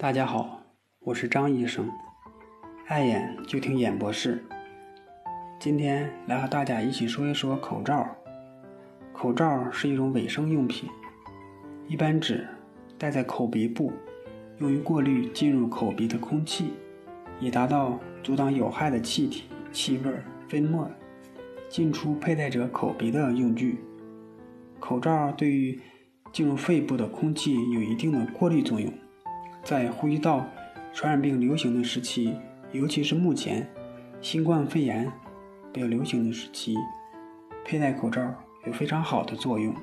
大家好，我是张医生，爱眼就听眼博士。今天来和大家一起说一说口罩。口罩是一种卫生用品，一般指戴在口鼻部，用于过滤进入口鼻的空气，以达到阻挡有害的气体、气味、飞沫进出佩戴者口鼻的用具。口罩对于进入肺部的空气有一定的过滤作用。在呼吸道传染病流行的时期，尤其是目前新冠肺炎比较流行的时期，佩戴口罩有非常好的作用。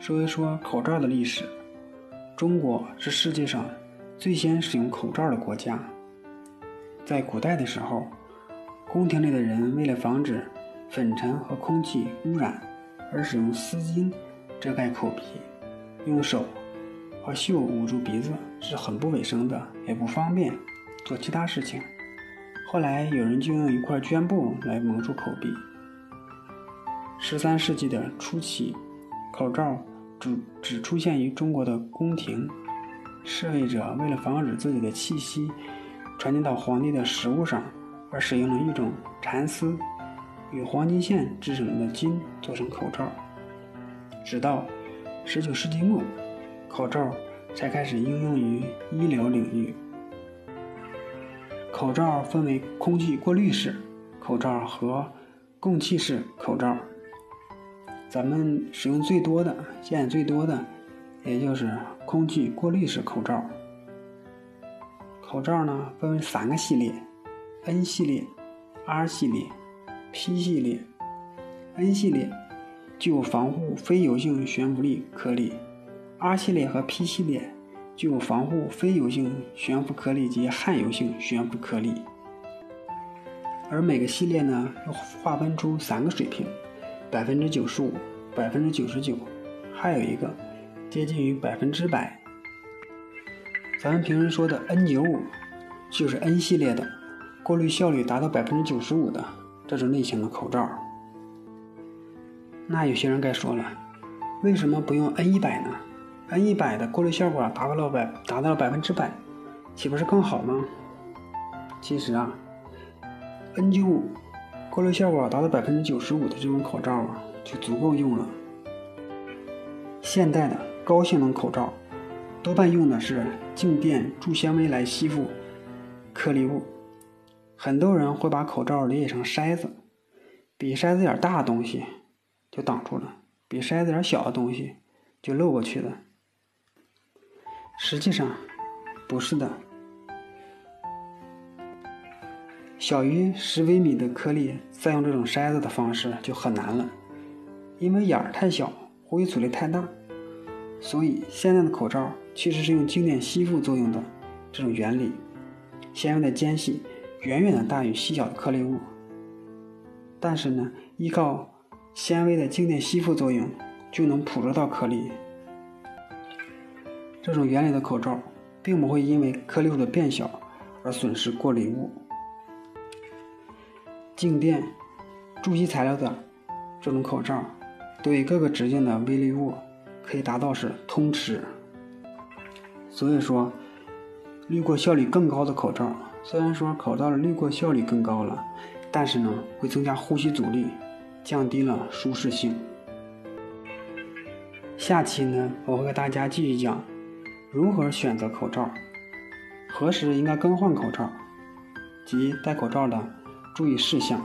说一说口罩的历史，中国是世界上最先使用口罩的国家。在古代的时候，宫廷里的人为了防止粉尘和空气污染，而使用丝巾遮盖口鼻，用手。和袖捂住鼻子是很不卫生的，也不方便做其他事情。后来有人就用一块绢布来蒙住口鼻。十三世纪的初期，口罩只只出现于中国的宫廷，侍卫者为了防止自己的气息传进到皇帝的食物上，而使用了一种蚕丝与黄金线制成的巾做成口罩。直到十九世纪末。口罩才开始应用于医疗领域。口罩分为空气过滤式口罩和供气式口罩。咱们使用最多的、见最多的，也就是空气过滤式口罩。口罩呢分为三个系列：N 系列、R 系列、P 系列。N 系列具有防护非油性悬浮粒颗粒。R 系列和 P 系列具有防护非油性悬浮颗粒及氦油性悬浮颗粒，而每个系列呢又划分出三个水平：百分之九十五、百分之九十九，还有一个接近于百分之百。咱们平时说的 N95 就是 N 系列的，过滤效率达到百分之九十五的这种类型的口罩。那有些人该说了，为什么不用 N100 呢？N 一百的过滤效果达到了百达到了百分之百，岂不是更好吗？其实啊，N 九五过滤效果达到百分之九十五的这种口罩啊，就足够用了。现代的高性能口罩多半用的是静电助纤维来吸附颗粒物，很多人会把口罩理解成筛子，比筛子眼大的东西就挡住了，比筛子眼小的东西就漏过去了。实际上，不是的。小于十微米的颗粒，再用这种筛子的方式就很难了，因为眼儿太小，呼吸阻力太大。所以现在的口罩其实是用静电吸附作用的这种原理，纤维的间隙远远的大于细小的颗粒物。但是呢，依靠纤维的静电吸附作用，就能捕捉到颗粒。这种原理的口罩，并不会因为颗粒物的变小而损失过滤物。静电助吸材料的这种口罩，对各个直径的微粒物可以达到是通吃。所以说，滤过效率更高的口罩，虽然说口罩的滤过效率更高了，但是呢，会增加呼吸阻力，降低了舒适性。下期呢，我会和大家继续讲。如何选择口罩？何时应该更换口罩？及戴口罩的注意事项。